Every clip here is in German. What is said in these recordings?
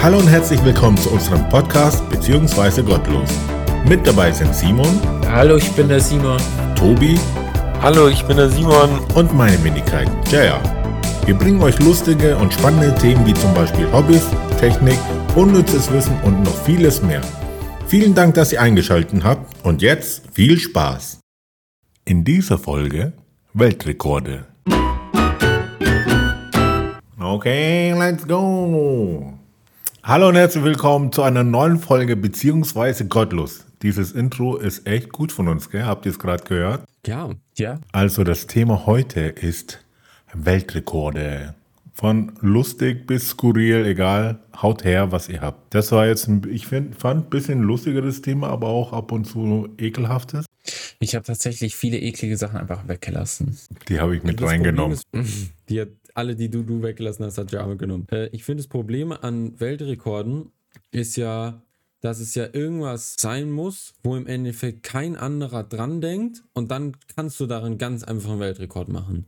Hallo und herzlich willkommen zu unserem Podcast beziehungsweise Gottlos. Mit dabei sind Simon. Hallo, ich bin der Simon. Tobi. Hallo, ich bin der Simon. Und meine Wenigkeit, Jaya. Wir bringen euch lustige und spannende Themen wie zum Beispiel Hobbys, Technik, unnützes Wissen und noch vieles mehr. Vielen Dank, dass ihr eingeschaltet habt und jetzt viel Spaß. In dieser Folge Weltrekorde. Okay, let's go. Hallo und herzlich willkommen zu einer neuen Folge beziehungsweise Gottlos. Dieses Intro ist echt gut von uns, gell? Habt ihr es gerade gehört? Ja, ja. Also das Thema heute ist Weltrekorde. Von lustig bis skurril, egal, haut her, was ihr habt. Das war jetzt, ein, ich find, fand ein bisschen lustigeres Thema, aber auch ab und zu ekelhaftes. Ich habe tatsächlich viele eklige Sachen einfach weggelassen. Die habe ich mit reingenommen. Ist, die hat alle, die du, du weggelassen hast, hat Java genommen. Äh, ich finde, das Problem an Weltrekorden ist ja, dass es ja irgendwas sein muss, wo im Endeffekt kein anderer dran denkt und dann kannst du darin ganz einfach einen Weltrekord machen.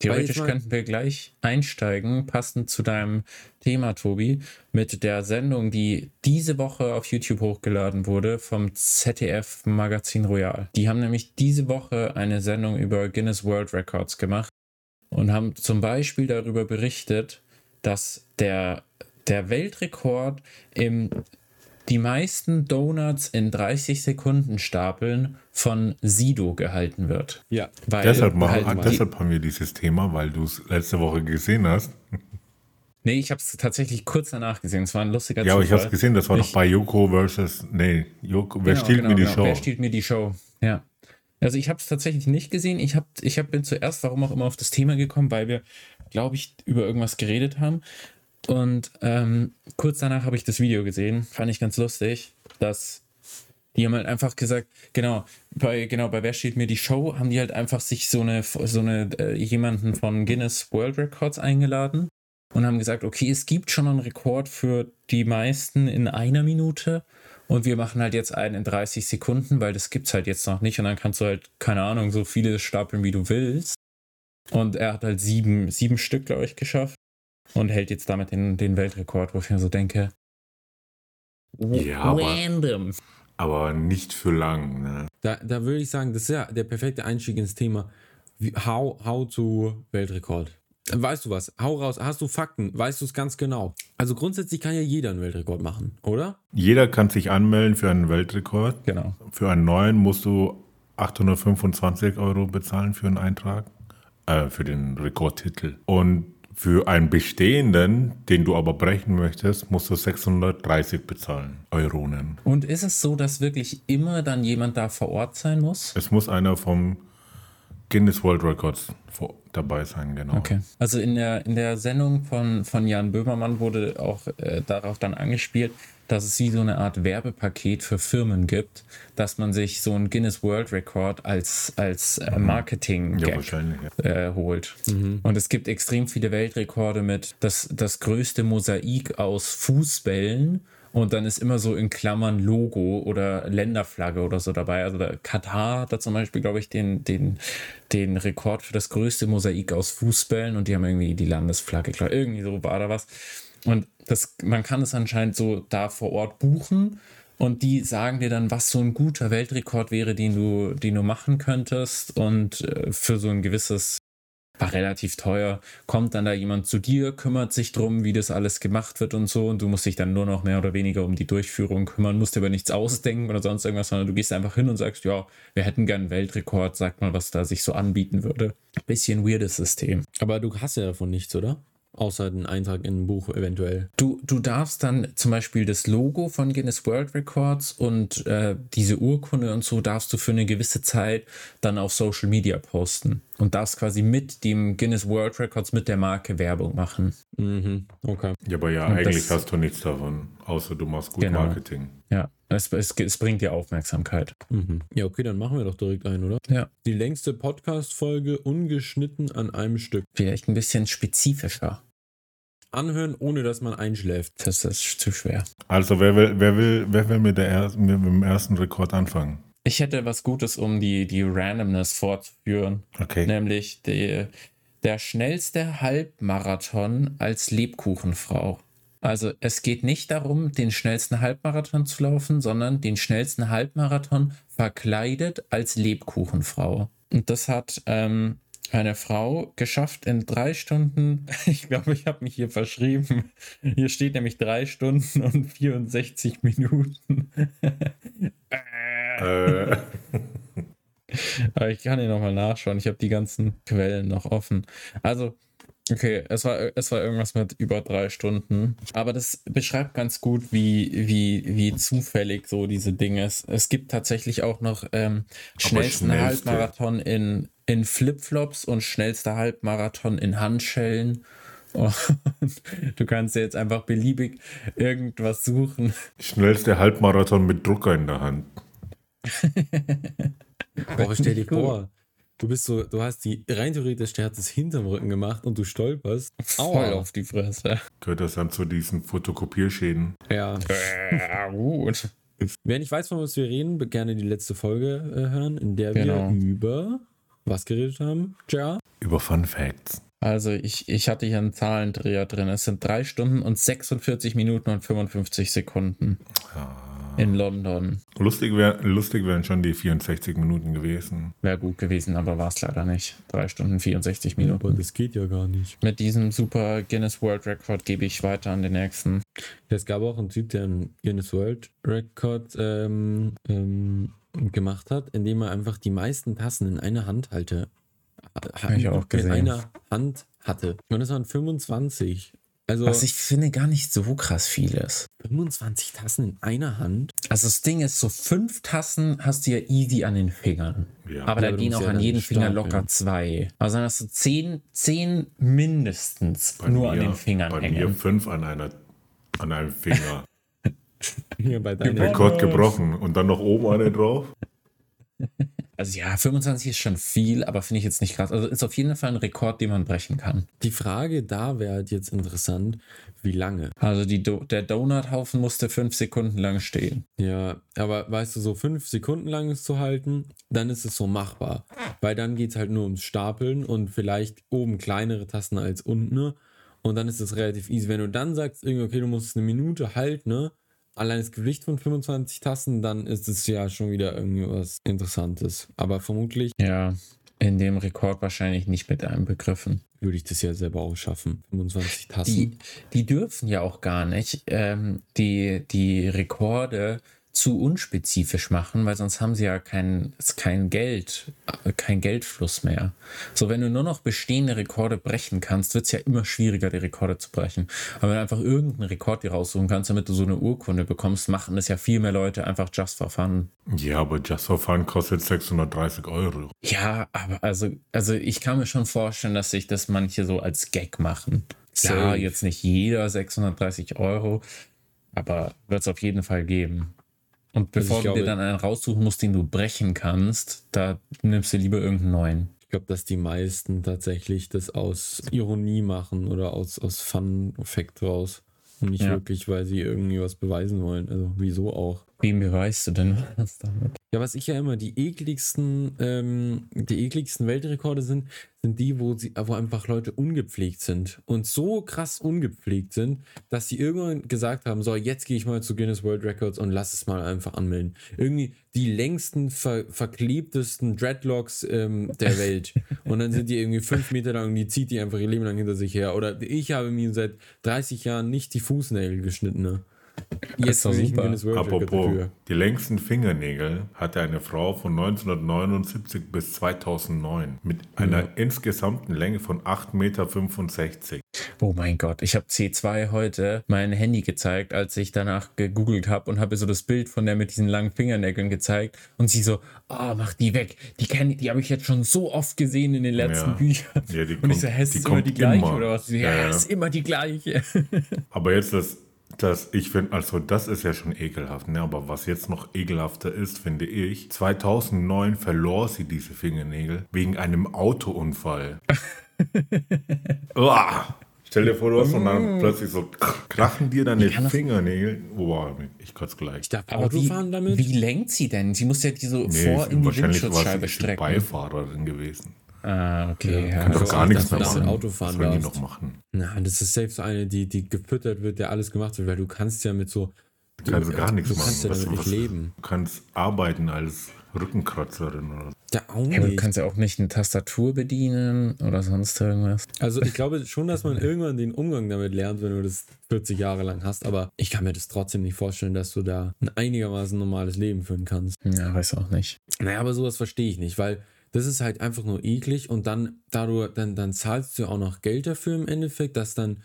Theoretisch könnten wir gleich einsteigen, passend zu deinem Thema, Tobi, mit der Sendung, die diese Woche auf YouTube hochgeladen wurde vom ZDF Magazin Royal. Die haben nämlich diese Woche eine Sendung über Guinness World Records gemacht und haben zum Beispiel darüber berichtet, dass der, der Weltrekord im die meisten Donuts in 30 Sekunden stapeln von Sido gehalten wird. Ja. Weil Deshalb, machen, halt deshalb haben wir dieses Thema, weil du es letzte Woche gesehen hast. Nee, ich habe es tatsächlich kurz danach gesehen. Es war ein lustiger Ja, aber ich habe es gesehen, das war doch Ich- bei Joko versus, nee, Joko, wer Genau, stiehlt genau, mir die genau. Show? Wer stiehlt mir die Show? Ja. Also ich habe es tatsächlich nicht gesehen. Ich, hab, ich hab, bin zuerst, warum auch immer, auf das Thema gekommen, weil wir, glaube ich, über irgendwas geredet haben. Und ähm, kurz danach habe ich das Video gesehen. Fand ich ganz lustig, dass die haben halt einfach gesagt, genau, bei, genau, bei Wer steht mir die Show, haben die halt einfach sich so eine, so eine, äh, jemanden von Guinness World Records eingeladen und haben gesagt, okay, es gibt schon einen Rekord für die meisten in einer Minute und wir machen halt jetzt einen in 30 Sekunden, weil das gibt's halt jetzt noch nicht und dann kannst du halt, keine Ahnung, so viele stapeln, wie du willst. Und er hat halt sieben, sieben Stück, glaube ich, geschafft und hält jetzt damit den, den Weltrekord, wo ich mir so denke, Ja, aber- random. Aber nicht für lang, ne? Da, da würde ich sagen, das ist ja der perfekte Einstieg ins Thema. How, how to Weltrekord. Weißt du was? Hau raus. Hast du Fakten? Weißt du es ganz genau? Also grundsätzlich kann ja jeder einen Weltrekord machen, oder? Jeder kann sich anmelden für einen Weltrekord. Genau. Für einen neuen musst du 825 Euro bezahlen für einen Eintrag, äh, für den Rekordtitel. Und für einen bestehenden, den du aber brechen möchtest, musst du 630 bezahlen, Euronen. Und ist es so, dass wirklich immer dann jemand da vor Ort sein muss? Es muss einer vom Guinness World Records vor, dabei sein, genau. Okay. Also in der, in der Sendung von, von Jan Böhmermann wurde auch äh, darauf dann angespielt, dass es wie so eine Art Werbepaket für Firmen gibt, dass man sich so einen Guinness World Record als, als äh, marketing Ja, wahrscheinlich. Ja. äh, holt. Und es gibt extrem viele Weltrekorde mit das, das größte Mosaik aus Fußbällen. Und dann ist immer so in Klammern Logo oder Länderflagge oder so dabei. Also der Katar hat da zum Beispiel, glaube ich, den, den, den Rekord für das größte Mosaik aus Fußbällen und die haben irgendwie die Landesflagge, klar, irgendwie so war da was. Und das, man kann es anscheinend so da vor Ort buchen und die sagen dir dann, was so ein guter Weltrekord wäre, den du, den du machen könntest. Und äh, für so ein gewisses, war relativ teuer, kommt dann da jemand zu dir, kümmert sich drum, wie das alles gemacht wird und so. Und du musst dich dann nur noch mehr oder weniger um die Durchführung kümmern, musst dir aber nichts ausdenken oder sonst irgendwas, sondern du gehst einfach hin und sagst, ja, wir hätten gern einen Weltrekord, sag mal, was da sich so anbieten würde. Bisschen weirdes System. Aber du hast ja davon nichts, oder? Außer den Eintrag in ein Buch eventuell. Du, du darfst dann zum Beispiel das Logo von Guinness World Records und äh, diese Urkunde und so darfst du für eine gewisse Zeit dann auf Social Media posten und darfst quasi mit dem Guinness World Records mit der Marke Werbung machen. Mhm. Okay. ja, aber ja, Und eigentlich das- hast du nichts davon, außer du machst gut Genau. Marketing. Ja, es, es, es bringt dir Aufmerksamkeit. Mhm. Ja, okay, dann machen wir doch direkt ein, oder? Ja. Die längste Podcast-Folge ungeschnitten an einem Stück. Vielleicht ein bisschen spezifischer. Anhören, ohne dass man einschläft. Das ist zu schwer. Also wer will, wer will, wer will mit, der er mit dem ersten Rekord anfangen? Ich hätte was Gutes, um die, die Randomness fortzuführen. Okay. Nämlich die, der schnellste Halbmarathon als Lebkuchenfrau. Also es geht nicht darum, den schnellsten Halbmarathon zu laufen, sondern den schnellsten Halbmarathon verkleidet als Lebkuchenfrau. Und das hat ähm, eine Frau geschafft in drei Stunden. Ich glaube, ich habe mich hier verschrieben. Hier steht nämlich drei Stunden und 64 Minuten. äh. Aber ich kann hier nochmal nachschauen. Ich habe die ganzen Quellen noch offen. Also, okay, es war, es war irgendwas mit über drei Stunden. Aber das beschreibt ganz gut, wie, wie, wie zufällig so diese Dinge ist. Es gibt tatsächlich auch noch ähm, schnellsten Halbmarathon in, in Flipflops und schnellster Halbmarathon in Handschellen. Und du kannst jetzt einfach beliebig irgendwas suchen. Schnellster Halbmarathon mit Drucker in der Hand. Boah, stell dir vor, du bist so, du hast die rein theoretisch, der hat es hinterm Rücken gemacht und du stolperst. Aua. auf die Fresse. Gehört das dann zu diesen Fotokopierschäden? Ja. Äh, gut. Wer nicht weiß, von was wir reden, gerne die letzte Folge äh, hören, in der genau. wir über was geredet haben, Ja. Über Fun Facts. Also ich, ich hatte hier einen Zahlendreher drin. Es sind drei Stunden und 46 Minuten und 55 Sekunden. Ja in London. Lustig, wär, lustig wären schon die 64 Minuten gewesen. Wäre gut gewesen, aber war es leider nicht. Drei Stunden 64 Minuten. Aber das geht ja gar nicht. Mit diesem super Guinness World Record gebe ich weiter an den nächsten. Es gab auch einen Typ, der einen Guinness World Record ähm, ähm, gemacht hat, indem er einfach die meisten Tassen in einer Hand halte. Habe ich auch gesehen. In einer Hand hatte. Und es waren 25. Also, Was ich finde gar nicht so krass vieles. 25 Tassen in einer Hand. Also das Ding ist, so fünf Tassen hast du ja easy an den Fingern. Ja. Aber ja, da gehen auch an jedem Finger locker zwei. Also dann hast du zehn, zehn mindestens bei nur mir, an den Fingern bei hängen. Bei mir fünf an, einer, an einem Finger. Hier bei deinem Rekord gebrochen und dann noch oben eine drauf. Also ja, 25 ist schon viel, aber finde ich jetzt nicht krass. Also ist auf jeden Fall ein Rekord, den man brechen kann. Die Frage da wäre halt jetzt interessant, wie lange? Also Do der Donuthaufen musste fünf Sekunden lang stehen. Ja, aber weißt du, so fünf Sekunden lang ist zu halten, dann ist es so machbar. Weil dann geht es halt nur ums Stapeln und vielleicht oben kleinere Tasten als unten. Ne? Und dann ist es relativ easy. Wenn du dann sagst, okay, du musst eine Minute halten, ne? Allein das Gewicht von 25 Tassen, dann ist es ja schon wieder irgendwas Interessantes. Aber vermutlich. Ja, in dem Rekord wahrscheinlich nicht mit einem begriffen. Würde ich das ja selber auch schaffen. 25 Tassen. Die, die dürfen ja auch gar nicht ähm, die, die Rekorde zu unspezifisch machen, weil sonst haben sie ja kein, kein Geld, kein Geldfluss mehr. So, wenn du nur noch bestehende Rekorde brechen kannst, wird es ja immer schwieriger, die Rekorde zu brechen. Aber wenn du einfach irgendeinen Rekord dir raussuchen kannst, damit du so eine Urkunde bekommst, machen das ja viel mehr Leute einfach just for fun. Ja, aber just for fun kostet 630 Euro. Ja, aber also, also ich kann mir schon vorstellen, dass sich das manche so als Gag machen. Ja, jetzt nicht jeder 630 Euro, aber wird es auf jeden Fall geben. Und bevor also du glaube, dir dann einen raussuchen musst, den du brechen kannst, da nimmst du lieber irgendeinen neuen. Ich glaube, dass die meisten tatsächlich das aus Ironie machen oder aus, aus Fun-Effekt raus. Und nicht ja. wirklich, weil sie irgendwie was beweisen wollen. Also wieso auch? Wem beweist du denn was damit? Ja, was ich ja immer die ekligsten, ähm, die ekligsten Weltrekorde sind, sind die, wo sie, wo einfach Leute ungepflegt sind und so krass ungepflegt sind, dass sie irgendwann gesagt haben: So, jetzt gehe ich mal zu Guinness World Records und lass es mal einfach anmelden. Irgendwie die längsten, ver verklebtesten Dreadlocks ähm, der Welt. und dann sind die irgendwie fünf Meter lang und die zieht die einfach ihr Leben lang hinter sich her. Oder ich habe mir seit 30 Jahren nicht die Fußnägel geschnitten. Ne? Jetzt ist super. Apropos, die längsten Fingernägel hatte eine Frau von 1979 bis 2009 mit einer ja. insgesamten Länge von 8,65 Meter. Oh mein Gott, ich habe C2 heute mein Handy gezeigt, als ich danach gegoogelt habe und habe so das Bild von der mit diesen langen Fingernägeln gezeigt und sie so, oh, mach die weg. Die die habe ich jetzt schon so oft gesehen in den letzten ja. Büchern. Ja, und kommt, ich so, hä, ist immer die gleiche immer. oder was? Ja, ja, ist immer die gleiche. Aber jetzt das das, ich finde, also das ist ja schon ekelhaft, ne? aber was jetzt noch ekelhafter ist, finde ich, 2009 verlor sie diese Fingernägel wegen einem Autounfall. Stell dir vor, du hast und dann mm. plötzlich so krachen dir deine Fingernägel. Oh, ich kotze gleich. Ich darf Autofahren damit? Wie lenkt sie denn? Sie muss ja die so nee, vor in die Windschutzscheibe strecken. Beifahrerin gewesen. Ah, okay. Ja, Ja, Kann doch Also, gar nichts dass mehr machen. Auto fahren Was die noch machen? Na, das ist selbst so eine, die, die gefüttert wird, der alles gemacht wird, weil du kannst ja mit so. Du kannst gar nichts du machen. kannst ja Was- damit nicht was- leben. Du kannst arbeiten als Rückenkratzerin oder so. Ja, auch Ja, aber du nicht. kannst ja auch nicht eine Tastatur bedienen oder sonst irgendwas. Also ich glaube schon, dass man irgendwann den Umgang damit lernt, wenn du das 40 Jahre lang hast, aber ich kann mir das trotzdem nicht vorstellen, dass du da ein einigermaßen normales Leben führen kannst. Ja, weiß auch nicht. Naja, aber sowas verstehe ich nicht, weil das ist halt einfach nur eklig und dann, da du, dann, dann zahlst du auch noch Geld dafür im Endeffekt, dass dann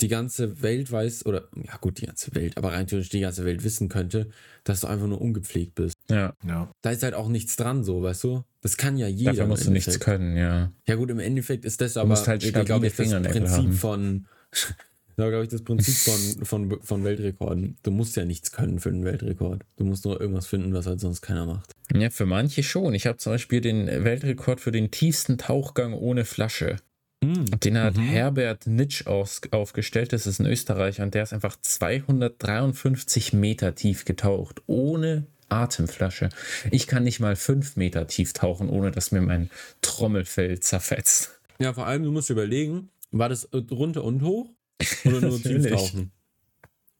die ganze Welt weiß, oder ja gut, die ganze Welt, aber rein theoretisch die ganze Welt wissen könnte, dass du einfach nur ungepflegt bist. Ja, Ja. Da ist halt auch nichts dran, so, weißt du? Das kann ja jeder. dafür musst du nichts können, ja. Ja, gut, im Endeffekt ist das aber, musst halt wirklich, glaub stabile ich, das Fingernägel Prinzip haben. von, das war, glaube ich, das Prinzip von, von, von Weltrekorden. Du musst ja nichts können für einen Weltrekord. Du musst nur irgendwas finden, was halt sonst keiner macht. Ja, für manche schon. Ich habe zum Beispiel den Weltrekord für den tiefsten Tauchgang ohne Flasche. Den hat Herbert Nitsch aus, aufgestellt. Das ist ein Österreicher und der ist einfach 253 Meter tief getaucht, ohne Atemflasche. Ich kann nicht mal 5 Meter tief tauchen, ohne dass mir mein Trommelfell zerfetzt. Ja, vor allem, du musst überlegen, war das runter und hoch oder nur tief tauchen?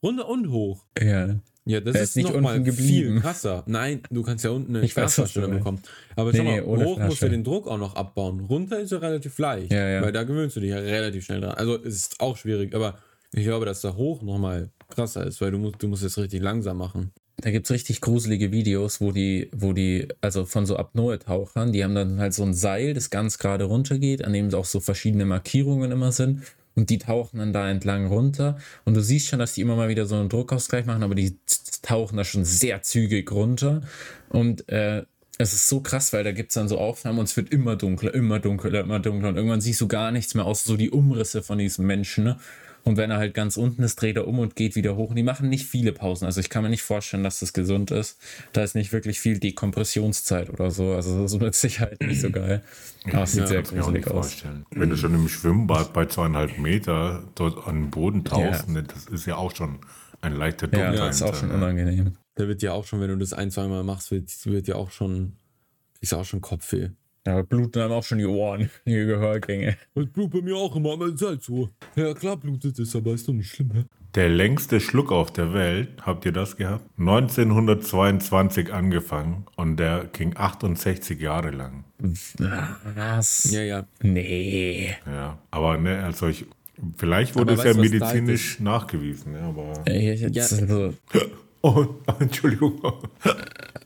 Runter und hoch. Ja. Ja, das ist, ist nicht noch mal unten viel geblieben. krasser. Nein, du kannst ja unten eine Ich Glasflasche bekommen. Aber Nee, schau mal, nee, hoch musst du Flasche. den Druck auch noch abbauen. Runter ist ja relativ leicht, Ja, ja. weil da gewöhnst du dich ja relativ schnell dran. Also es ist auch schwierig, aber ich glaube, dass da hoch nochmal krasser ist, weil du musst, du musst es richtig langsam machen. Da gibt es richtig gruselige Videos, wo die, wo die, also von so Apnoe-Tauchern, die haben dann halt so ein Seil, das ganz gerade runtergeht, an dem auch so verschiedene Markierungen immer sind. Und die tauchen dann da entlang runter. Und du siehst schon, dass die immer mal wieder so einen Druckausgleich machen, aber die tauchen da schon sehr zügig runter. Und äh, es ist so krass, weil da gibt es dann so Aufnahmen und es wird immer dunkler, immer dunkler, immer dunkler. Und irgendwann siehst du gar nichts mehr aus, so die Umrisse von diesem Menschen. Ne? Und wenn er halt ganz unten ist, dreht er um und geht wieder hoch. Und die machen nicht viele Pausen. Also ich kann mir nicht vorstellen, dass das gesund ist. Da ist nicht wirklich viel Dekompressionszeit oder so. Also das ist mit Sicherheit nicht so geil. Aber es sieht Ja, sehr Kannst du mir auch nicht gruselig aus. vorstellen. Wenn du schon im Schwimmbad bei zweieinhalb Meter dort an den Boden tauchst, Ja. ne, das ist ja auch schon ein leichter Ja, Druck das ist auch schon ne? unangenehm. Da wird ja auch schon, wenn du das ein, zweimal machst, wird, wird ja auch schon, ist ja auch schon Kopfweh. Ja, aber bluten einem auch schon die Ohren, die Gehörgänge. Das blutet bei mir auch immer, ist halt so. Ja, klar blutet es, aber ist doch nicht schlimm, hä? Der längste Schluck auf der Welt, habt ihr das gehabt? 1922 angefangen und der ging 68 Jahre lang. Was? Ja, ja. Nee. Ja, aber ne, also ich, vielleicht wurde Aber es ja weißt medizinisch nachgewiesen, ja, aber. Ey, ich- jetzt- Ja. Also, Oh, Entschuldigung.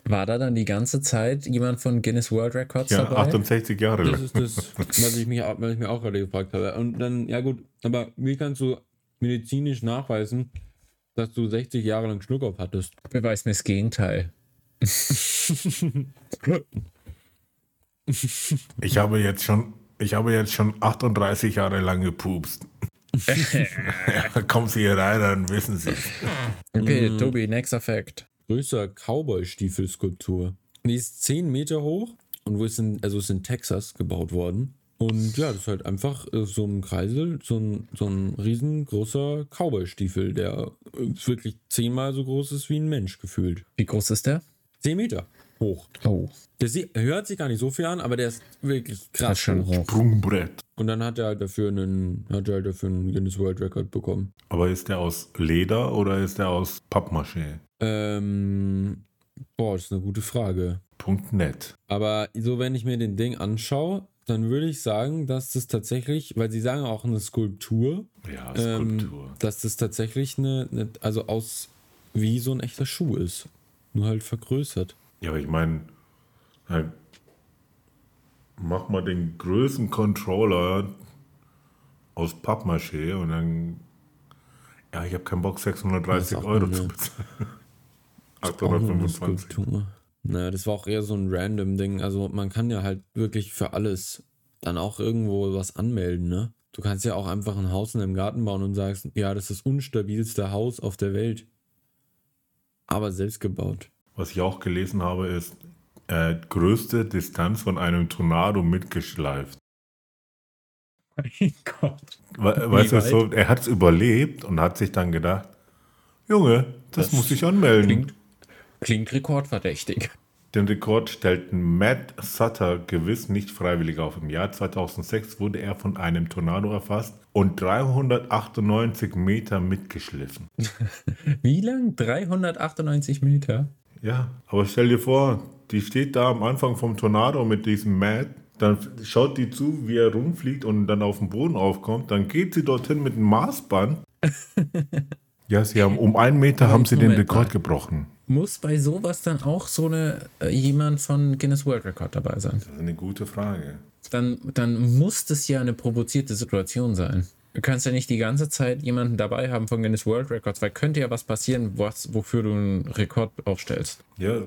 war da dann die ganze Zeit jemand von Guinness World Records Ja, dabei? 68 Jahre Das lang. ist das, was ich, mich, auch- was ich mir auch gerade gefragt habe. Und dann, ja gut, aber wie kannst du medizinisch nachweisen, dass du 60 Jahre lang Schluckauf hattest? Beweis mir das Gegenteil. Ich habe jetzt schon, ich habe jetzt schon 38 Jahre lang gepupst. kommen Sie hier rein, dann wissen Sie. Okay, Tobi, nächster Fact. Größer Cowboy-Stiefel-Skulptur. Die ist 10 Meter hoch und wo ist in, also ist in Texas gebaut worden. Und ja, das ist halt einfach äh, so ein Kreisel, so ein, so ein riesengroßer Cowboy-Stiefel, der äh, wirklich zehnmal so groß ist wie ein Mensch gefühlt. Wie groß ist der? 10 Meter hoch. Oh, Der sie- hört sich gar nicht so viel an, aber der ist wirklich das krass ist schon hoch. Sprungbrett. Und dann hat er halt dafür einen, hat er halt dafür einen Guinness World Record bekommen. Aber ist der aus Leder oder ist der aus Pappmaché? Ähm, boah, das ist eine gute Frage. Punkt net. Aber so, wenn ich mir den Ding anschaue, dann würde ich sagen, dass das tatsächlich, weil sie sagen auch eine Skulptur, Ja, ähm, Skulptur. dass das tatsächlich eine, eine, also aus wie so ein echter Schuh ist. Nur halt vergrößert. Ja, aber ich meine, halt, mach mal den größten Controller aus Pappmaché und dann. Ja, ich habe keinen Bock, 630 Das ist auch Euro zu bezahlen. Auch nur eine 825. Skulptur. Naja, das war auch eher so ein random Ding. Also man kann ja halt wirklich für alles dann auch irgendwo was anmelden, ne? Du kannst ja auch einfach ein Haus in deinem Garten bauen und sagst, ja, das ist das unstabilste Haus auf der Welt. Aber selbst gebaut. Was ich auch gelesen habe, ist äh, größte Distanz von einem Tornado mitgeschleift. Mein Gott. We weißt du, so, er hat es überlebt und hat sich dann gedacht, Junge, das, Das muss ich anmelden. Klingt, klingt rekordverdächtig. Den Rekord stellten Matt Sutter gewiss nicht freiwillig auf. Im Jahr 2006 wurde er von einem Tornado erfasst und 398 Meter mitgeschliffen. Wie lang? 398 Meter? Ja, aber stell dir vor, die steht da am Anfang vom Tornado mit diesem Matt. Dann schaut die zu, wie er rumfliegt und dann auf den Boden aufkommt. Dann geht sie dorthin mit dem Maßband. ja, sie haben um einen Meter haben sie den Moment Rekord mal. gebrochen. Muss bei sowas dann auch so eine äh, jemand von Guinness World Record dabei sein? Das ist eine gute Frage. Dann, dann muss das ja eine provozierte Situation sein. Du kannst ja nicht die ganze Zeit jemanden dabei haben von Guinness World Records, weil könnte ja was passieren, was, wofür du einen Rekord aufstellst. Ja,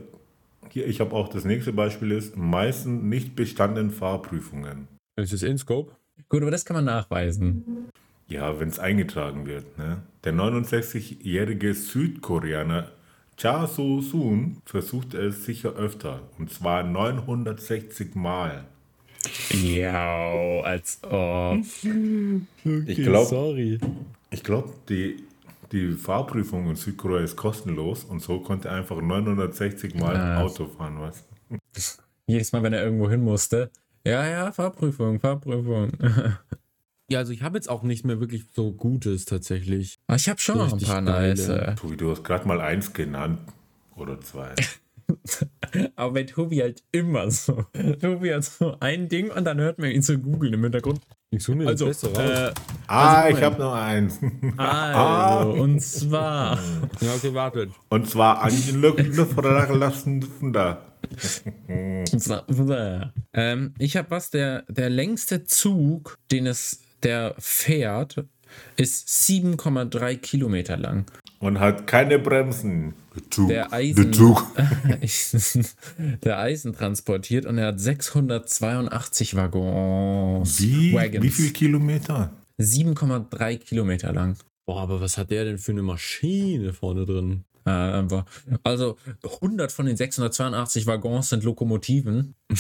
hier, ich habe auch das nächste Beispiel ist, meistens nicht bestandenen Fahrprüfungen. Ist es in Scope? Gut, aber das kann man nachweisen. Ja, wenn es eingetragen wird. Ne? Der 69-jährige Südkoreaner Cha So-soon versuchte es sicher öfter. Und zwar 960 Mal. Ja, als ob. Ich glaube, Sorry. ich glaub, die, die Fahrprüfung in Südkorea ist kostenlos und so konnte er einfach 960 Mal Ah. Auto fahren. Was? Jedes Mal, wenn er irgendwo hin musste. Ja, ja, Fahrprüfung, Fahrprüfung. Ja, also ich habe jetzt auch nicht mehr wirklich so Gutes tatsächlich. Aber ich habe schon noch ein paar geile. nice. du hast gerade mal eins genannt. Oder zwei. Aber bei Tobi halt immer so. Tobi hat so ein Ding und dann hört man ihn zu googeln im Hintergrund. Ich suche mir Also, das Beste raus. äh, ah, ich Moment. habe noch eins. also, und zwar. ja, okay, wartet. Und zwar an die Luftverlassen von da. ähm, ich habe was, der, der längste Zug, den es der fährt, ist 7,3 Kilometer lang. Und hat keine Bremsen. Der Zug. Der Eisen, Der Zug. der Eisen transportiert und er hat 682 Waggons. Wie, Wagons. wie viel Kilometer? 7,3 Kilometer lang. Boah, aber was hat der denn für eine Maschine vorne drin? Einfach. Also 100 von den 682 Waggons sind Lokomotiven.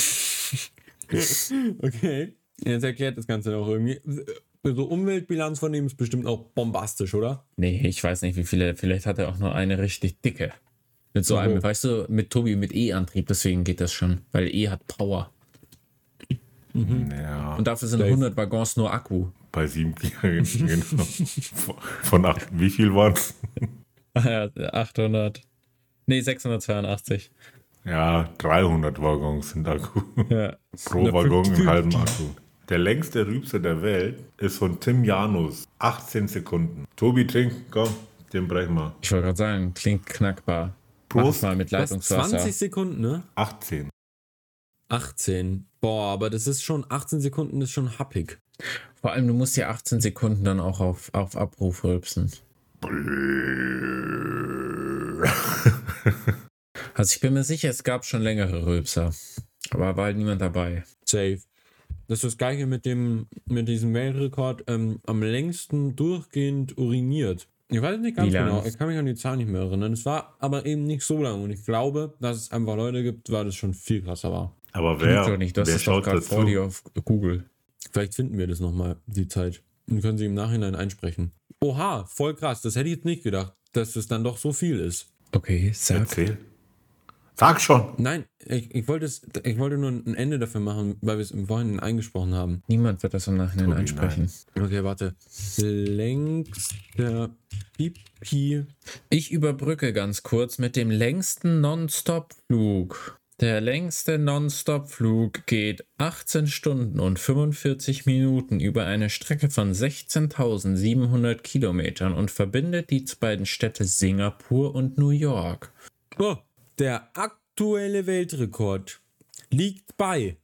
Okay. Jetzt erklärt das Ganze auch irgendwie. So Umweltbilanz von dem ist bestimmt auch bombastisch, oder? Nee, ich weiß nicht, wie viele. Vielleicht hat er auch nur eine richtig dicke. Mit so Oh. einem, weißt du, mit Tobi mit E-Antrieb, deswegen geht das schon. Weil E hat Power. Ja, Und dafür sind Safe. 100 Waggons nur Akku. bei sieben Jahren. genau. Von acht, wie viel waren es? Ja, 800. Nee, 682. Ja, 300 Waggons sind Akku. Ja. Pro Waggon einen halben Akku. Der längste Rübser der Welt ist von Tim Janus. 18 Sekunden. Tobi, trink, komm, den brechen wir. Ich wollte gerade sagen, klingt knackbar. Prost. Mach mal mit Was? Leitungswasser. 20 Sekunden, ne? 18. 18. Boah, aber das ist schon, 18 Sekunden ist schon happig. Vor allem, du musst ja 18 Sekunden dann auch auf, auf Abruf rülpsen. Also ich bin mir sicher, es gab schon längere Rülpser. Aber war halt niemand dabei. Safe. Das ist das gleiche mit dem, mit diesem Weltrekord, ähm, am längsten durchgehend uriniert. Ich weiß nicht ganz genau, ich kann mich an die Zahl nicht mehr erinnern. Es war aber eben nicht so lang und ich glaube, dass es einfach Leute gibt, weil das schon viel krasser war. Aber Wer, wer, doch nicht, das wer ist schaut gerade dazu? vor dir auf Google. Vielleicht finden wir das nochmal, die Zeit. Und können sie im Nachhinein einsprechen. Oha, voll krass. Das hätte ich jetzt nicht gedacht, dass es dann doch so viel ist. Okay, sag. Erzähl. Sag schon. Nein, ich, ich, wollte es, ich wollte nur ein Ende dafür machen, weil wir es im Vorhinein eingesprochen haben. Niemand wird das im Nachhinein Tobi, einsprechen. Okay, warte. Längster Pipi. Ich überbrücke ganz kurz mit dem längsten Non-Stop-Flug. Der längste Non-Stop-Flug geht 18 Stunden und 45 Minuten über eine Strecke von 16.700 Kilometern und verbindet die beiden Städte Singapur und New York. Oh, der aktuelle Weltrekord liegt bei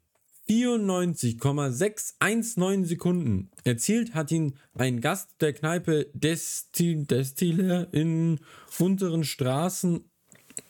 94,619 Sekunden. Erzielt hat ihn ein Gast der Kneipe Destil Destille in unteren Straßen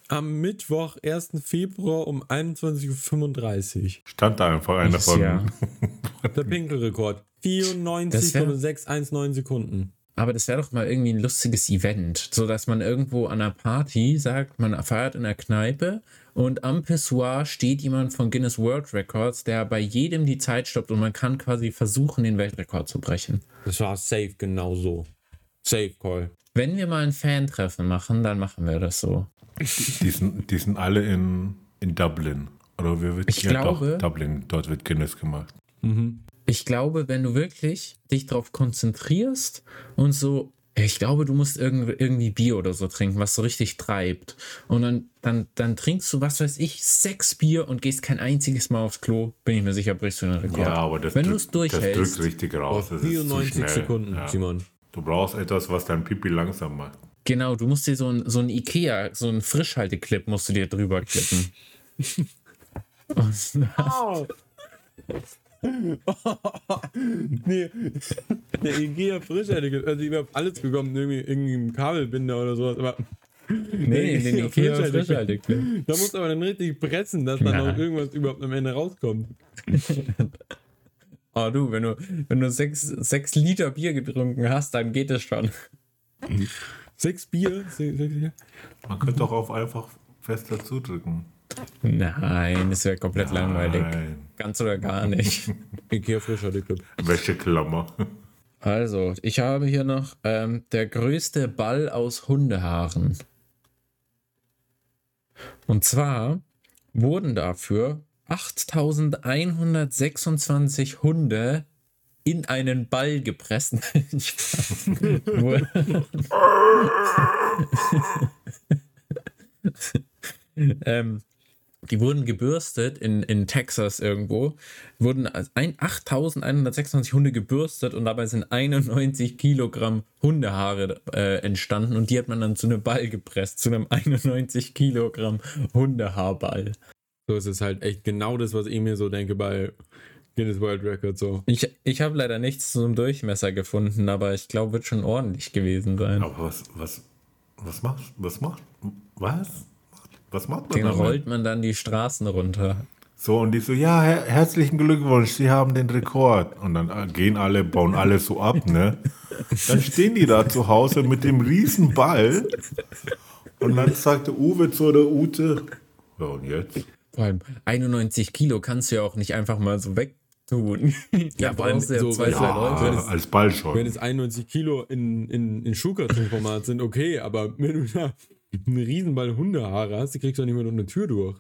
am Mittwoch, 1. Februar um 21.35 Uhr. Stand da einfach einer von. Jahr. Der Pinkelrekord. 94,619 Sekunden. Aber das wäre doch mal irgendwie ein lustiges Event, so dass man irgendwo an einer Party sagt, man feiert in einer Kneipe und am Pissoir steht jemand von Guinness World Records, der bei jedem die Zeit stoppt und man kann quasi versuchen, den Weltrekord zu brechen. Das war safe genau so. Safe Call. Wenn wir mal ein Fan-Treffen machen, dann machen wir das so. Die sind, die sind alle in In Dublin. Oder wir wird Ich glaube- doch, Dublin, dort wird Guinness gemacht. Ich glaube, wenn du wirklich dich darauf konzentrierst und so, ich glaube, du musst irgendwie, irgendwie Bier oder so trinken, was so richtig treibt. Und dann, dann, dann trinkst du, was weiß ich, sechs Bier und gehst kein einziges Mal aufs Klo, bin ich mir sicher, brichst du den Rekord. Ja, aber das, wenn du drück- es das durchhältst, drückt richtig raus. Das ist zu 94 schnell. Sekunden, Ja. Simon. Du brauchst etwas, was dein Pipi langsam macht. genau, du musst dir so ein, so ein Ikea, so ein Frischhalteclip musst du dir drüber klippen. und, nee, der Ikea Frischhaltige, also ich habe alles bekommen, irgendwie, irgendwie ein Kabelbinder oder sowas, aber nee, den Ikea Frischhalteclip. Frischhalteclip. Da musst du aber dann richtig pressen, dass da Ja. noch irgendwas überhaupt am Ende rauskommt. Oh du, wenn du, wenn du sechs, sechs Liter Bier getrunken hast, dann geht es schon. Sechs Bier? Sechs, sechs Bier? Man könnte doch auch einfach fester zudrücken. Nein, das wäre komplett langweilig. Nein. Ganz oder gar nicht. Ikea Frischhalteclip. Wäscheklammer. Also, ich habe hier noch ähm, der größte Ball aus Hundehaaren. Und zwar wurden dafür 8126 Hunde in einen Ball gepresst. Ähm, die wurden gebürstet in, in Texas irgendwo. Wurden als ein- 8126 Hunde gebürstet und dabei sind 91 Kilogramm Hundehaare äh, entstanden und die hat man dann zu einem Ball gepresst, zu einem 91 Kilogramm Hundehaarball. So ist es halt echt genau das, was ich mir so denke bei Guinness World Record so. Ich, ich habe leider nichts zum Durchmesser gefunden, aber ich glaube, wird schon ordentlich gewesen sein. Aber was, was, was macht, was macht, was? Was macht man Den damit? rollt man dann die Straßen runter. So, und die so, ja, her herzlichen Glückwunsch, Sie haben den Rekord. Und dann äh, gehen alle, bauen alle so ab, ne? Dann stehen die da zu Hause mit dem riesen Ball. Und dann sagte Uwe zu der Ute, ja, und jetzt? Vor allem 91 Kilo kannst du ja auch nicht einfach mal so wegtun. ja, vor allem ja so, zwei, drei Leute, Leute. das- als Ball Wenn es 91 Kilo in, in, in Schuhkartonformat sind, okay, aber wenn du da einen Riesenball Hundehaare hast, die kriegst du auch nicht mehr durch eine Tür durch.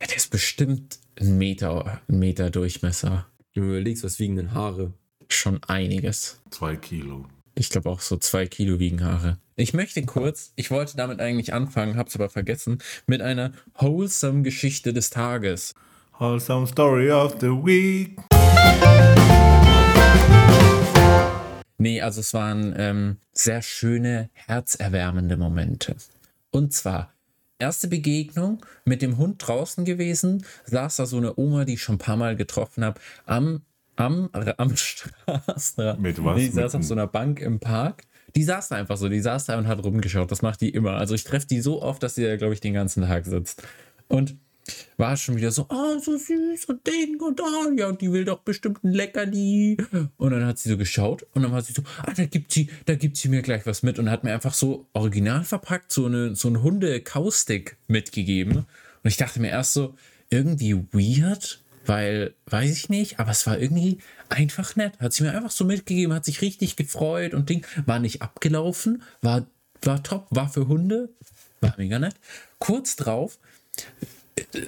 Ja, der ist bestimmt ein Meter, ein Meter Durchmesser. Wenn du überlegst, was wiegen denn Haare? Schon einiges. Zwei Kilo. Ich glaube auch so zwei Kilo wiegen Haare. Ich möchte kurz, ich wollte damit eigentlich anfangen, hab's aber vergessen, mit einer wholesome Geschichte des Tages. Wholesome Story of the Week. Nee, also es waren ähm, sehr schöne, herzerwärmende Momente. Und zwar, erste Begegnung mit dem Hund draußen gewesen, saß da so eine Oma, die ich schon ein paar Mal getroffen habe, am, am, am Straßenrand. Mit was? Die saß Mit auf so einer Bank im Park. Die saß da einfach so, die saß da und hat rumgeschaut. Das macht die immer. Also ich treffe die so oft, dass sie da, glaube ich, den ganzen Tag sitzt. Und war schon wieder so, oh, so süß und Ding und ah, ja, die will doch bestimmt ein Leckerli. Und dann hat sie so geschaut und dann war sie so, ah, da gibt sie, da gibt sie mir gleich was mit und hat mir einfach so original verpackt so, eine, so einen Hunde-Kaustik mitgegeben. Und ich dachte mir erst so, irgendwie weird, weil, weiß ich nicht, aber es war irgendwie einfach nett. Hat sie mir einfach so mitgegeben, hat sich richtig gefreut und Ding, war nicht abgelaufen, war, war top, war für Hunde, war mega nett. Kurz drauf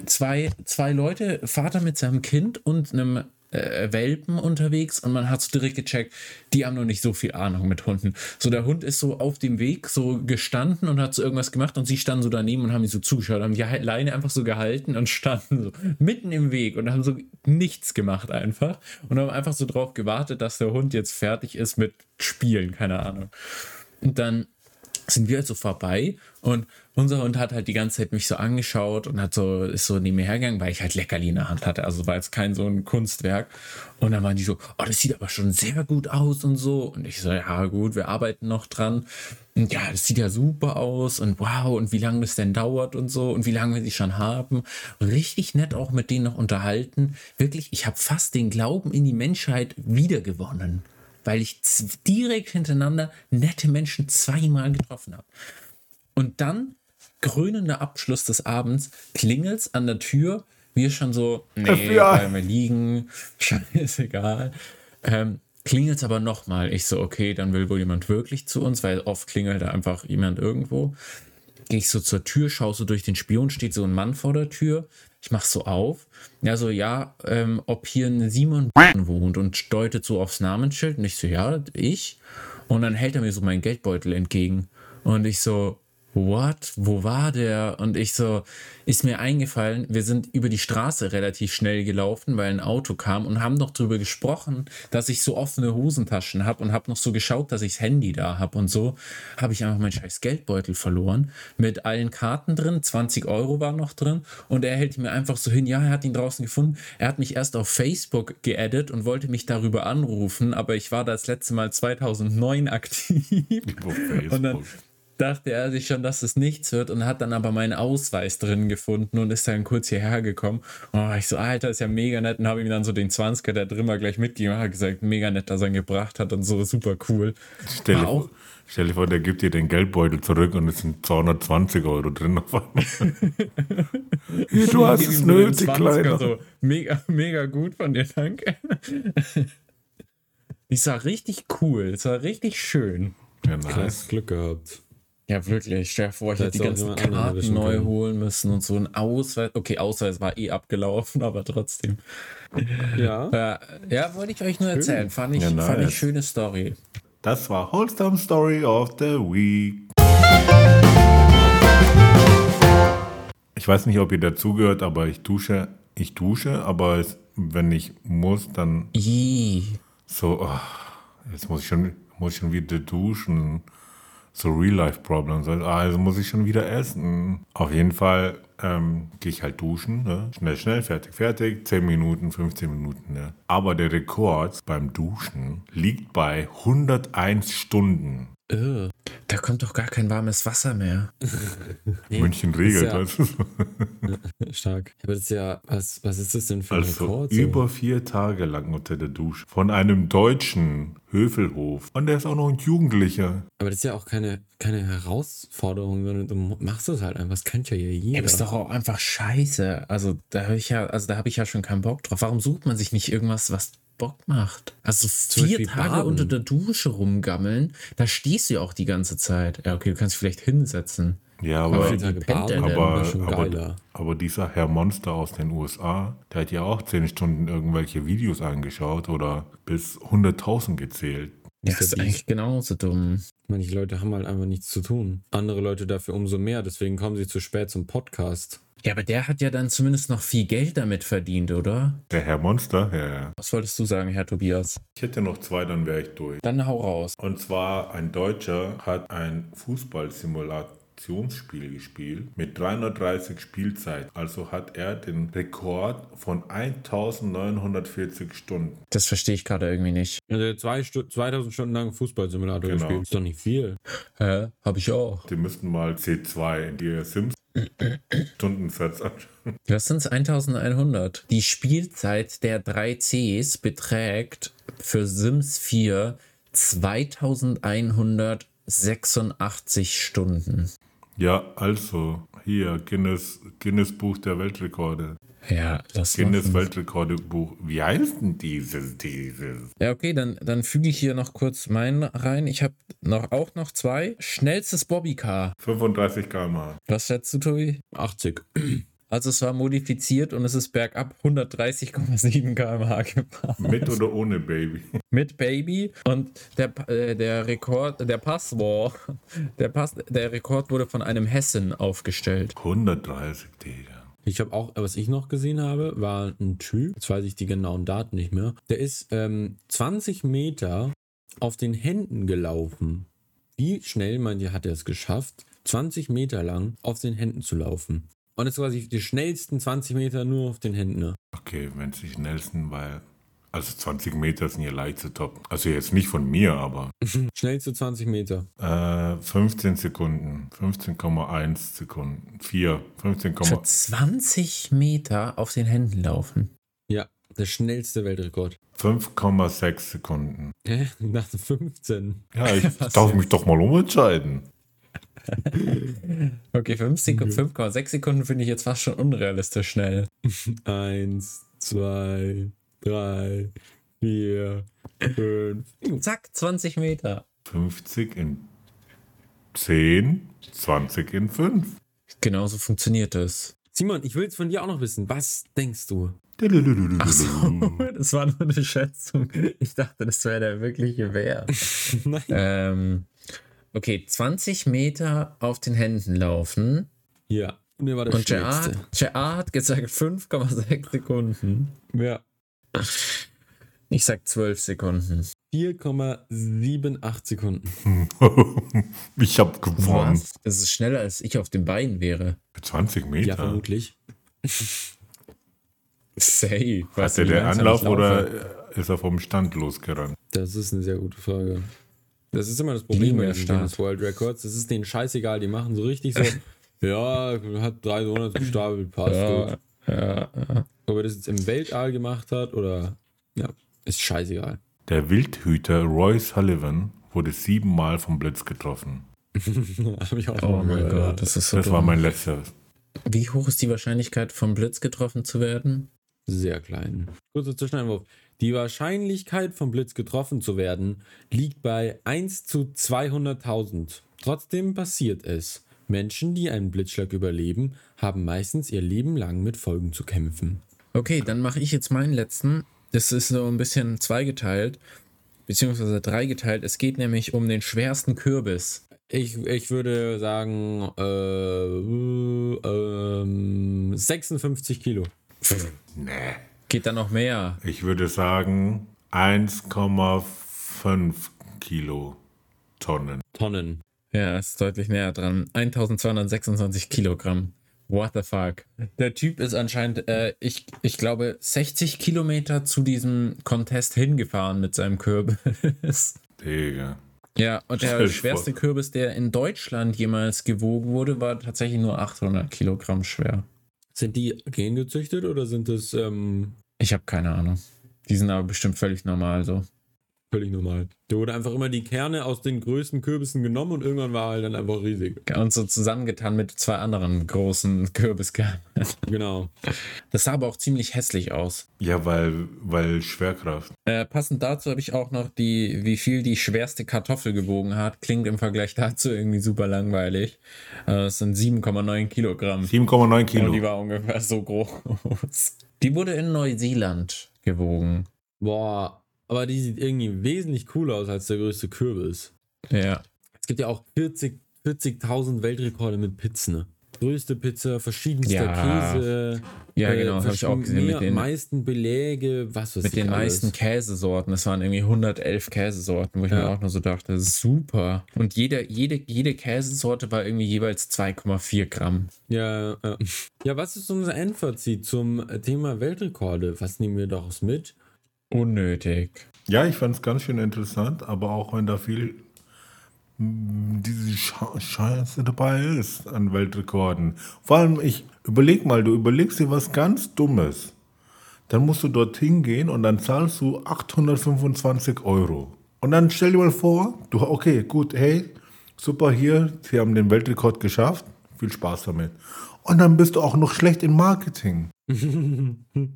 zwei, zwei Leute, Vater mit seinem Kind und einem äh, Welpen unterwegs und man hat so direkt gecheckt, die haben noch nicht so viel Ahnung mit Hunden. So der Hund ist so auf dem Weg so gestanden und hat so irgendwas gemacht und sie standen so daneben und haben so zugeschaut, haben die Leine einfach so gehalten und standen so mitten im Weg und haben so nichts gemacht einfach und haben einfach so drauf gewartet, dass der Hund jetzt fertig ist mit Spielen, keine Ahnung. Und dann sind wir also vorbei und unser Hund hat halt die ganze Zeit mich so angeschaut und hat so, ist so neben mir hergegangen, weil ich halt Leckerli in der Hand hatte. Also war jetzt kein so ein Kunstwerk. Und dann waren die so, oh, das sieht aber schon sehr gut aus und so. Und ich so, ja gut, wir arbeiten noch dran. Und ja, das sieht ja super aus und wow, und wie lange das denn dauert und so und wie lange wir sie schon haben. Richtig nett auch mit denen noch unterhalten. Wirklich, ich habe fast den Glauben in die Menschheit wiedergewonnen weil ich direkt hintereinander nette Menschen zweimal getroffen habe. Und dann, krönender Abschluss des Abends, klingelt's an der Tür. Wir schon so, nee, bleiben wir liegen, scheißegal. Ähm, klingelt's aber nochmal. Ich so, okay, dann will wohl jemand wirklich zu uns, weil oft klingelt da einfach jemand irgendwo. gehe ich so zur Tür, schaue so durch den Spion, steht so ein Mann vor der Tür. Ich mach so auf. Ja, so, ja, ähm, ob hier ein Simon wohnt und deutet so aufs Namensschild. Und ich so, ja, ich. Und dann hält er mir so meinen Geldbeutel entgegen. Und ich so, what? Wo war der? Und ich so, ist mir eingefallen, wir sind über die Straße relativ schnell gelaufen, weil ein Auto kam und haben noch drüber gesprochen, dass ich so offene Hosentaschen habe und habe noch so geschaut, dass ich das Handy da habe. Und so habe ich einfach meinen scheiß Geldbeutel verloren. Mit allen Karten drin, 20 Euro war noch drin. Und er hält mir einfach so hin, ja, er hat ihn draußen gefunden. Er hat mich erst auf Facebook geaddet und wollte mich darüber anrufen, aber ich war das letzte Mal 2009 aktiv. Und dann dachte er sich schon, dass es nichts wird und hat dann aber meinen Ausweis drin gefunden und ist dann kurz hierher gekommen. Und ich so, Alter, ist ja mega nett und habe ihm dann so den 20er, der drin war, gleich mitgegeben und hat gesagt, mega nett, dass er ihn gebracht hat und so, super cool. Stell dir, vor, stell dir vor, der gibt dir den Geldbeutel zurück und es sind 220 Euro drin. du hast es nötig, Kleiner. So, mega, mega gut von dir, danke. Ich sah richtig cool, es war richtig schön. Ja, nice. Glück gehabt. Ja, wirklich. Stell dir vor, ich hätte die ganzen Karten neu können. holen müssen und so ein Ausweis. Okay, Ausweis war eh abgelaufen, aber trotzdem. Ja. Ja, ja wollte ich euch nur Schön. erzählen. Fand ich, ja, nice. fand ich schöne Story. Das war Wholesome Story of the Week. Ich weiß nicht, ob ihr dazugehört, aber ich dusche. Ich dusche, aber es, wenn ich muss, dann. I. So, oh, jetzt muss ich schon, muss ich schon wieder duschen so Real-Life-Problems. Also muss ich schon wieder essen. Auf jeden Fall ähm, gehe ich halt duschen. Ne? Schnell, schnell, fertig, fertig. 10 Minuten, 15 Minuten. Ne? Aber der Rekord beim Duschen liegt bei 101 Stunden. Uh, da kommt doch gar kein warmes Wasser mehr. nee, München regelt ja, das. Stark. Aber das ist ja, was, was ist das denn für ein also Rekord? So? Über vier Tage lang unter der Dusche. Von einem Deutschen. Höfelhof. Und der ist auch noch ein Jugendlicher. Aber das ist ja auch keine, keine Herausforderung, sondern du machst es halt einfach. Das kennt ja jeder. Ja, das ist doch auch einfach scheiße. Also da habe ich ja, also da habe ich ja schon keinen Bock drauf. Warum sucht man sich nicht irgendwas, was Bock macht? Also vier Tage Baden. unter der Dusche rumgammeln, da stehst du ja auch die ganze Zeit. Ja, okay, du kannst dich vielleicht hinsetzen. Ja, aber, aber, aber, aber, dieser Herr Monster aus den USA, der hat ja auch 10 Stunden irgendwelche Videos angeschaut oder bis 100.000 gezählt. Ja, das ist eigentlich genauso dumm. Manche Leute haben halt einfach nichts zu tun. Andere Leute dafür umso mehr, deswegen kommen sie zu spät zum Podcast. Ja, aber der hat ja dann zumindest noch viel Geld damit verdient, oder? Der Herr Monster, ja, ja. Was wolltest du sagen, Herr Tobias? Ich hätte noch zwei, dann wäre ich durch. Dann hau raus. Und zwar ein Deutscher hat ein Fußballsimulator Simulationsspiel gespielt mit 330 Spielzeit. Also hat er den Rekord von 1940 Stunden. Das verstehe ich gerade irgendwie nicht. Also zwei Stu 2000 Stunden lang Fußballsimulator genau. gespielt. Ist doch nicht viel. Hä? Hab ich auch. Die müssten mal C2 in die Sims Stundensatz anschauen. Das sind 1100. Die Spielzeit der 3 Cs beträgt für Sims 4 2186 Stunden. Ja, also hier Guinness, Guinness Buch der Weltrekorde. Ja, das Guinness Weltrekordebuch. Wie heißt denn dieses, dieses? Ja, okay, dann, dann füge ich hier noch kurz meinen rein. Ich habe noch, auch noch zwei. Schnellstes Bobbycar. 35 km/h. Was schätzt du, Tobi? 80. Also es war modifiziert und es ist bergab 130,7 km/h gefahren. Mit oder ohne Baby? Mit Baby und der, äh, der Rekord, der Pass war, der, Pass, der Rekord wurde von einem Hessen aufgestellt. 130, Digga. Ich habe auch, was ich noch gesehen habe, war ein Typ, jetzt weiß ich die genauen Daten nicht mehr, der ist ähm, 20 Meter auf den Händen gelaufen. Wie schnell, meint ihr, hat er es geschafft, 20 Meter lang auf den Händen zu laufen? Und das ist quasi die schnellsten 20 Meter nur auf den Händen. Ne? Okay, wenn es die schnellsten, weil. Also 20 Meter sind hier leicht zu toppen. Also jetzt nicht von mir, aber. Schnellste 20 Meter. Äh, 15 Sekunden. 15,1 Sekunden. 4. 15, Für 20 Meter auf den Händen laufen. Ja, der schnellste Weltrekord. 5,6 Sekunden. Hä? Nach 15. Ja, ich darf mich doch mal umentscheiden. okay, 5,6 Sekunden finde ich jetzt fast schon unrealistisch schnell. Eins, zwei, drei, vier, fünf. Zack, 20 Meter. 50 in 10, 20 in 5. Genauso funktioniert das. Simon, ich will jetzt von dir auch noch wissen, was denkst du? Ach so, das war nur eine Schätzung. Ich dachte, das wäre der wirkliche Wert. Nein. ähm, okay, 20 Meter auf den Händen laufen. Ja, mir war das Und Gerard, schnellste. Gerard hat gesagt 5,6 Sekunden. Ja. Ich sag 12 Sekunden. 4,78 Sekunden. ich habe gewonnen. Das ist schneller, als ich auf den Beinen wäre. 20 Ja, Meter. vermutlich. Safe. Hat Weißt er du, wie den langsam Anlauf oder ist er vom Stand losgerannt? Das ist eine sehr gute Frage. Das ist immer das Problem ja mit den stark. Guinness World Records. Das ist denen scheißegal. Die machen so richtig so, ja, hat drei Monate gestapelt, passt Ja, gut. Ja, ja. Ob er das jetzt im Weltall gemacht hat oder, ja, ist scheißegal. Der Wildhüter Roy Sullivan wurde siebenmal vom Blitz getroffen. Hab ich auch Oh mein. Gott, das ist so Das dumm. war mein letzter. Wie hoch ist die Wahrscheinlichkeit, vom Blitz getroffen zu werden? Sehr klein. Kurzer Zwischeneinwurf. Die Wahrscheinlichkeit, vom Blitz getroffen zu werden, liegt bei 1 zu 200.000. Trotzdem passiert es. Menschen, die einen Blitzschlag überleben, haben meistens ihr Leben lang mit Folgen zu kämpfen. Okay, dann mache ich jetzt meinen letzten. Das ist so ein bisschen zweigeteilt, beziehungsweise dreigeteilt. Es geht nämlich um den schwersten Kürbis. Ich, ich würde sagen, äh, ähm, 56 Kilo. Nee. Geht da noch mehr? Ich würde sagen 1,5 Kilo Tonnen. Tonnen. Ja, ist deutlich näher dran. 1226 Kilogramm. What the fuck? Der Typ ist anscheinend, äh, ich, ich glaube, 60 Kilometer zu diesem Contest hingefahren mit seinem Kürbis. Digga. Ja, und der schwerste vor. Kürbis, der in Deutschland jemals gewogen wurde, war tatsächlich nur 800 Kilogramm schwer. Sind die gengezüchtet oder sind das ähm, Ich habe keine Ahnung. Die sind aber bestimmt völlig normal so. Völlig normal? Da wurde einfach immer die Kerne aus den größten Kürbissen genommen und irgendwann war er halt dann einfach riesig. Und so zusammengetan mit zwei anderen großen Kürbiskernen. Genau. Das sah aber auch ziemlich hässlich aus. Ja, weil, weil Schwerkraft. Äh, passend dazu habe ich auch noch die, wie viel die schwerste Kartoffel gewogen hat. Klingt im Vergleich dazu irgendwie super langweilig. Äh, Es sind 7,9 Kilogramm. 7,9 Und die Kilo. war ungefähr so groß. Die wurde in Neuseeland gewogen. Boah, aber die sieht irgendwie wesentlich cooler aus als der größte Kürbis. Ja. Es gibt ja auch 40 40.000 Weltrekorde mit Pizzen. ne? Größte Pizza, verschiedenster Ja. Käse. Ja, äh, genau, habe ich auch gesehen mit mehr- den, meisten Beläge, was weiß mit den alles. meisten Käsesorten. Das waren irgendwie 111 Käsesorten, wo ich Ja. mir auch nur so dachte, das super. Und jede, jede, jede Käsesorte war irgendwie jeweils 2,4 Gramm. Ja, äh, ja, was ist unser Endfazit zum Thema Weltrekorde? Was nehmen wir daraus mit? Unnötig. Ja, ich fand es ganz schön interessant, aber auch wenn da viel mm, diese Scheiße dabei ist an Weltrekorden. Vor allem, ich überleg mal, du überlegst dir was ganz Dummes. Dann musst du dorthin gehen und dann zahlst du 825 Euro. Und dann stell dir mal vor, du, okay, gut, hey, super hier, sie haben den Weltrekord geschafft, viel Spaß damit. Und dann bist du auch noch schlecht im Marketing.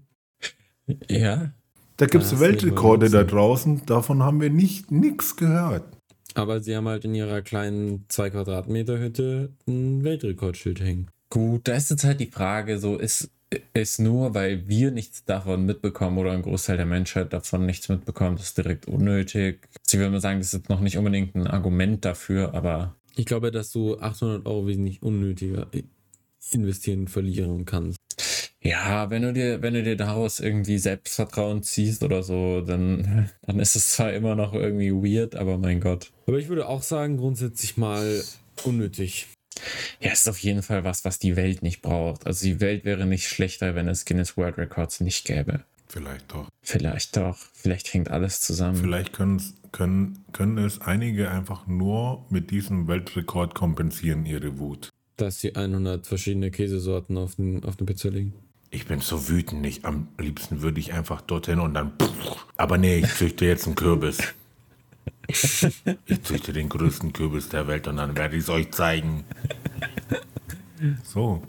Ja. Da gibt es Weltrekorde da draußen, davon haben wir nicht nichts gehört. Aber sie haben halt in ihrer kleinen 2 Quadratmeter Hütte ein Weltrekordschild hängen. Gut, da ist jetzt halt die Frage, so ist, ist nur, weil wir nichts davon mitbekommen oder ein Großteil der Menschheit davon nichts mitbekommt, ist direkt unnötig. Ich würde mal sagen, das ist noch nicht unbedingt ein Argument dafür, aber Ich glaube, dass du 800 Euro wesentlich unnötiger investieren verlieren kannst. Ja, wenn du dir, wenn du dir daraus irgendwie Selbstvertrauen ziehst oder so, dann, dann ist es zwar immer noch irgendwie weird, aber mein Gott. Aber ich würde auch sagen, grundsätzlich mal unnötig. Ja, es ist auf jeden Fall was, was die Welt nicht braucht. Also die Welt wäre nicht schlechter, wenn es Guinness World Records nicht gäbe. Vielleicht doch. Vielleicht doch. Vielleicht hängt alles zusammen. Vielleicht können, können, können es einige einfach nur mit diesem Weltrekord kompensieren, ihre Wut. Dass sie 100 verschiedene Käsesorten auf den, auf den Pizza legen. Ich bin so wütend nicht. Am liebsten würde ich einfach dorthin und dann. Aber nee, ich züchte jetzt einen Kürbis. Ich züchte den größten Kürbis der Welt und dann werde ich es euch zeigen. So.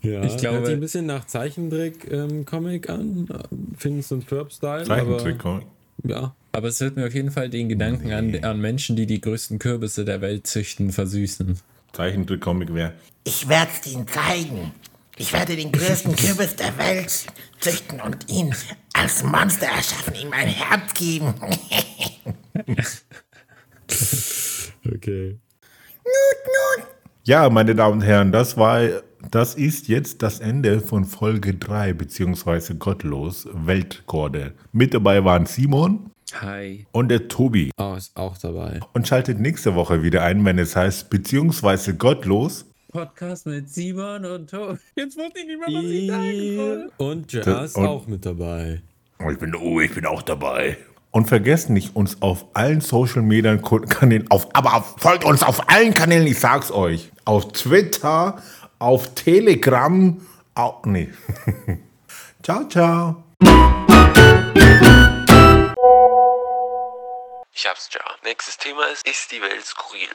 Ja, Ich glaube- hört sich ein bisschen nach Zeichentrick-Comic an. Findest du einen Ferb-Style? Zeichentrick. aber- Ja. Aber es wird mir auf jeden Fall den Gedanken an, an Menschen, die die größten Kürbisse der Welt züchten, versüßen. Zeichentrick-Comic wäre. Ich werde es ihnen zeigen. Ich werde den größten Kürbis der Welt züchten und ihn als Monster erschaffen, ihm ein Herz geben. Okay. Ja, meine Damen und Herren, das war, das ist jetzt das Ende von Folge 3, beziehungsweise Gottlos, Weltkorde. Mit dabei waren Simon Hi. und der Tobi. Oh, ist auch dabei. Und schaltet nächste Woche wieder ein, wenn es heißt, beziehungsweise Gottlos. Podcast mit Simon und Tobi. Jetzt wusste ich nicht mehr, was ich sagen soll. Und Jazz Und- auch mit dabei. Oh, ich bin, oh, ich bin auch dabei. Und vergesst nicht, uns auf allen Social Media Kanälen, auf, aber auf, folgt uns auf allen Kanälen, ich sag's euch. Auf Twitter, auf Telegram, auf, nee. ciao, ciao. Ich hab's, ja. Nächstes Thema ist, ist die Welt skurril?